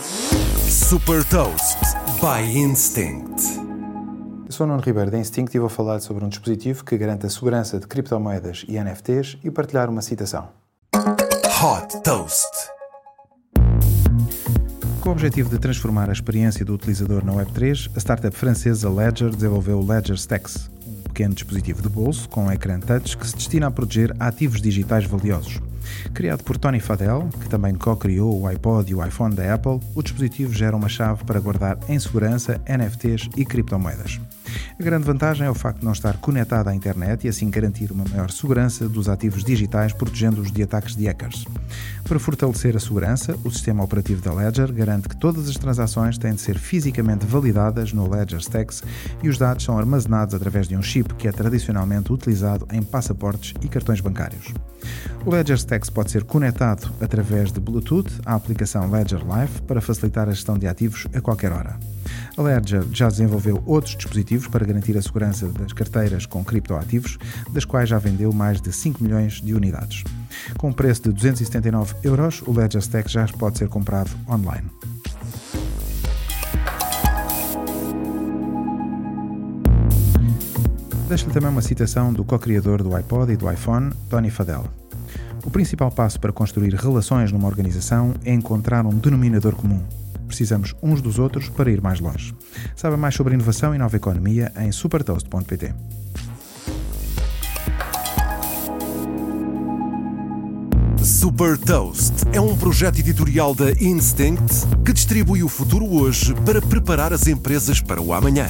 Super Toast by Instinct. Eu sou o Nuno Ribeiro da Instinct e vou falar sobre um dispositivo que garante a segurança de criptomoedas e NFTs e partilhar uma citação. Hot Toast. Com o objetivo de transformar a experiência do utilizador na Web3, a startup francesa Ledger desenvolveu o Ledger Stacks, pequeno dispositivo de bolso com um ecrã touch que se destina a proteger ativos digitais valiosos. Criado por Tony Fadell, que também co-criou o iPod e o iPhone da Apple, o dispositivo gera uma chave para guardar em segurança NFTs e criptomoedas. A grande vantagem é o facto de não estar conectado à internet e assim garantir uma maior segurança dos ativos digitais, protegendo-os de ataques de hackers. Para fortalecer a segurança, o sistema operativo da Ledger garante que todas as transações têm de ser fisicamente validadas no Ledger Stacks e os dados são armazenados através de um chip que é tradicionalmente utilizado em passaportes e cartões bancários. O Ledger Stacks pode ser conectado através de Bluetooth à aplicação Ledger Live para facilitar a gestão de ativos a qualquer hora. A Ledger já desenvolveu outros dispositivos para garantir a segurança das carteiras com criptoativos, das quais já vendeu mais de 5 milhões de unidades. Com um preço de 279 euros, o Ledger Stack já pode ser comprado online. Deixo-lhe também uma citação do co-criador do iPod e do iPhone, Tony Fadell. O principal passo para construir relações numa organização é encontrar um denominador comum. Precisamos uns dos outros para ir mais longe. Saiba mais sobre inovação e nova economia em supertoast.pt. Super Toast é um projeto editorial da Instinct que distribui o futuro hoje para preparar as empresas para o amanhã.